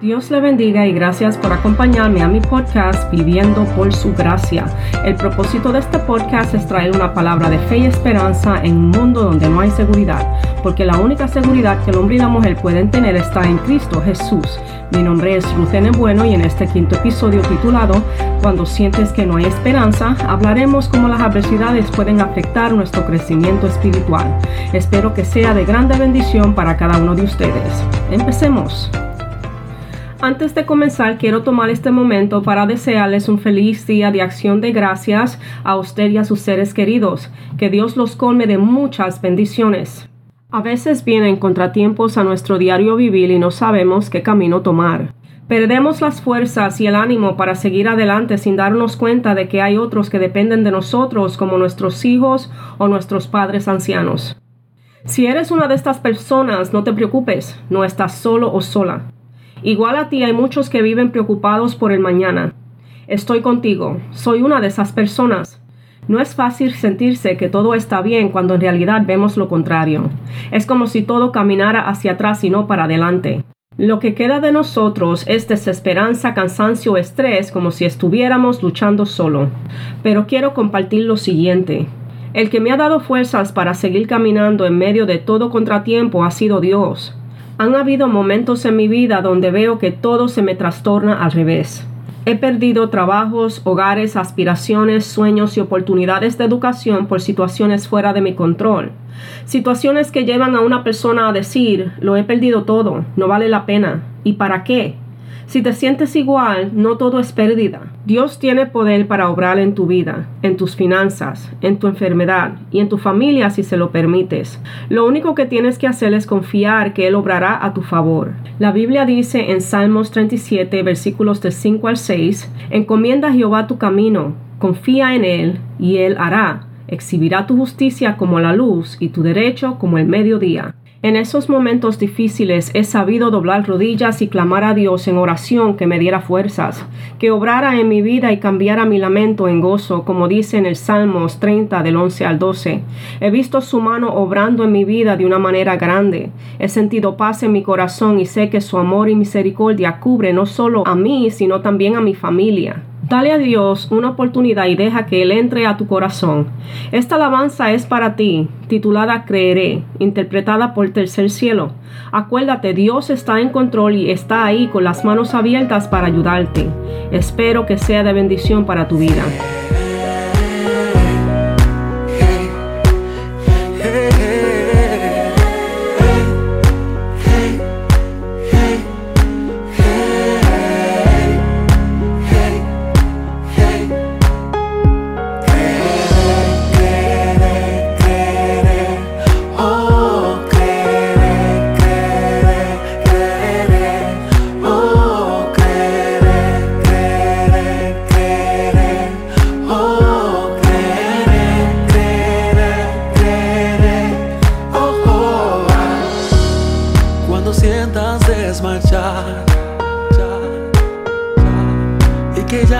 Dios le bendiga y gracias por acompañarme a mi podcast Viviendo por su gracia. El propósito de este podcast es traer una palabra de fe y esperanza en un mundo donde no hay seguridad, porque la única seguridad que el hombre y la mujer pueden tener está en Cristo Jesús. Mi nombre es Ruth Bueno y en este quinto episodio titulado Cuando sientes que no hay esperanza, hablaremos cómo las adversidades pueden afectar nuestro crecimiento espiritual. Espero que sea de grande bendición para cada uno de ustedes. Empecemos. Antes de comenzar, quiero tomar este momento para desearles un feliz día de acción de gracias a usted y a sus seres queridos. Que Dios los colme de muchas bendiciones. A veces vienen contratiempos a nuestro diario vivir y no sabemos qué camino tomar. Perdemos las fuerzas y el ánimo para seguir adelante sin darnos cuenta de que hay otros que dependen de nosotros como nuestros hijos o nuestros padres ancianos. Si eres una de estas personas, no te preocupes, no estás solo o sola. Igual a ti hay muchos que viven preocupados por el mañana. Estoy contigo, soy una de esas personas. No es fácil sentirse que todo está bien cuando en realidad vemos lo contrario. Es como si todo caminara hacia atrás y no para adelante. Lo que queda de nosotros es desesperanza, cansancio, estrés, como si estuviéramos luchando solo. Pero quiero compartir lo siguiente. El que me ha dado fuerzas para seguir caminando en medio de todo contratiempo ha sido Dios. Han habido momentos en mi vida donde veo que todo se me trastorna al revés. He perdido trabajos, hogares, aspiraciones, sueños y oportunidades de educación por situaciones fuera de mi control. Situaciones que llevan a una persona a decir, lo he perdido todo, no vale la pena. ¿Y para qué? Si te sientes igual, no todo es pérdida. Dios tiene poder para obrar en tu vida, en tus finanzas, en tu enfermedad y en tu familia si se lo permites. Lo único que tienes que hacer es confiar que Él obrará a tu favor. La Biblia dice en Salmos 37, versículos de 5 al 6, Encomienda a Jehová tu camino, confía en Él, y Él hará. Exhibirá tu justicia como la luz y tu derecho como el mediodía. En esos momentos difíciles he sabido doblar rodillas y clamar a Dios en oración que me diera fuerzas, que obrara en mi vida y cambiara mi lamento en gozo, como dice en el Salmos 30 del 11 al 12. He visto su mano obrando en mi vida de una manera grande. He sentido paz en mi corazón y sé que su amor y misericordia cubre no solo a mí, sino también a mi familia. Dale a Dios una oportunidad y deja que Él entre a tu corazón. Esta alabanza es para ti, titulada Creeré, interpretada por Tercer Cielo. Acuérdate, Dios está en control y está ahí con las manos abiertas para ayudarte. Espero que sea de bendición para tu vida.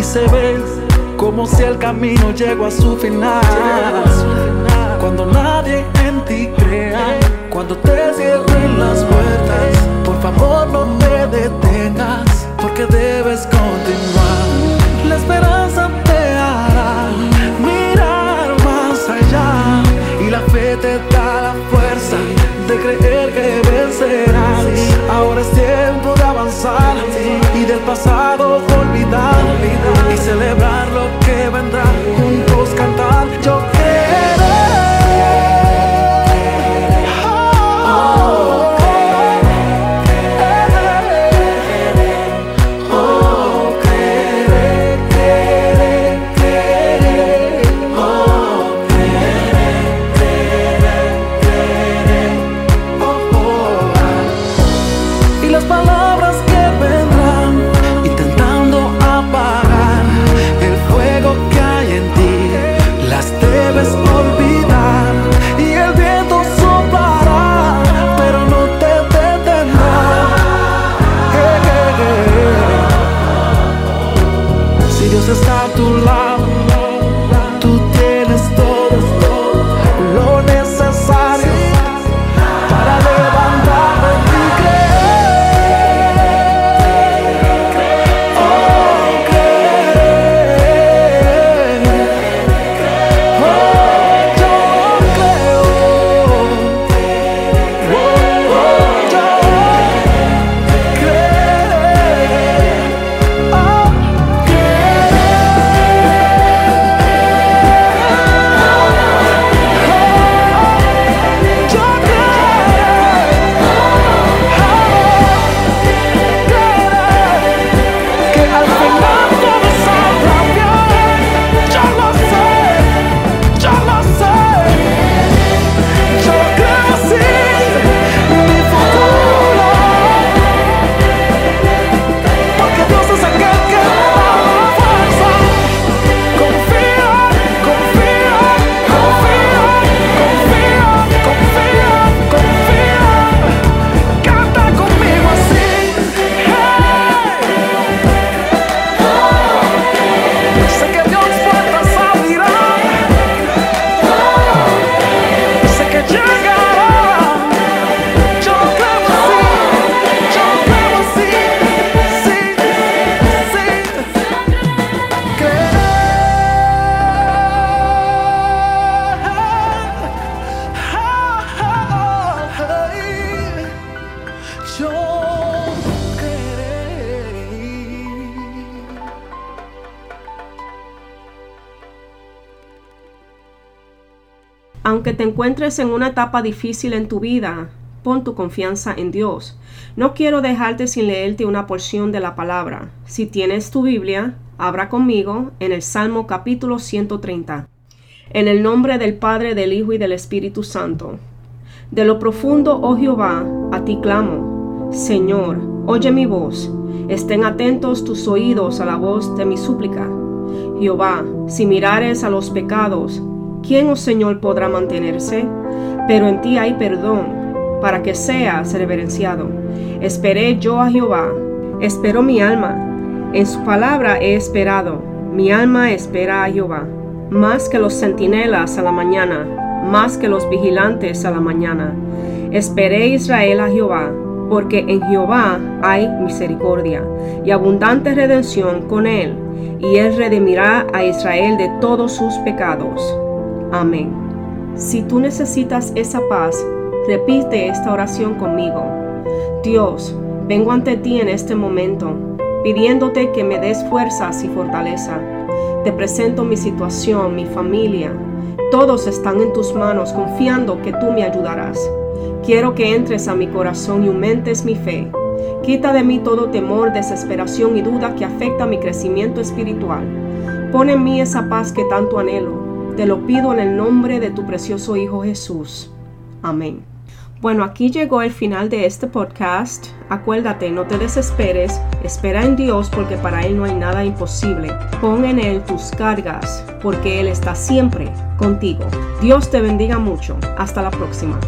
Y se ve como si el camino llegó a su final. Cuando nadie en ti crea, cuando te cierren las puertas, por favor no te detengas, porque debes continuar. La esperanza te hará mirar más allá y la fe te da la fuerza de creer que vencerás. Ahora es tiempo de avanzar y del pasado olvidar Aunque te encuentres en una etapa difícil en tu vida, pon tu confianza en Dios. No quiero dejarte sin leerte una porción de la palabra. Si tienes tu Biblia, abra conmigo en el Salmo capítulo 130. En el nombre del Padre, del Hijo y del Espíritu Santo. De lo profundo, oh Jehová, a ti clamo. Señor, oye mi voz. Estén atentos tus oídos a la voz de mi súplica. Jehová, si mirares a los pecados, ¿quién, oh Señor, podrá mantenerse? Pero en ti hay perdón, para que seas reverenciado. Esperé yo a Jehová, esperó mi alma, en su palabra he esperado, mi alma espera a Jehová, más que los centinelas a la mañana, más que los vigilantes a la mañana. Esperé Israel a Jehová, porque en Jehová hay misericordia y abundante redención con él, y él redimirá a Israel de todos sus pecados. Amén. Si tú necesitas esa paz, repite esta oración conmigo. Dios, vengo ante ti en este momento, pidiéndote que me des fuerzas y fortaleza. Te presento mi situación, mi familia. Todos están en tus manos confiando que tú me ayudarás. Quiero que entres a mi corazón y aumentes mi fe. Quita de mí todo temor, desesperación y duda que afecta mi crecimiento espiritual. Pon en mí esa paz que tanto anhelo te lo pido en el nombre de tu precioso Hijo Jesús. Amén. Bueno, aquí llegó el final de este podcast. Acuérdate, no te desesperes, espera en Dios porque para Él no hay nada imposible. Pon en Él tus cargas porque Él está siempre contigo. Dios te bendiga mucho. Hasta la próxima.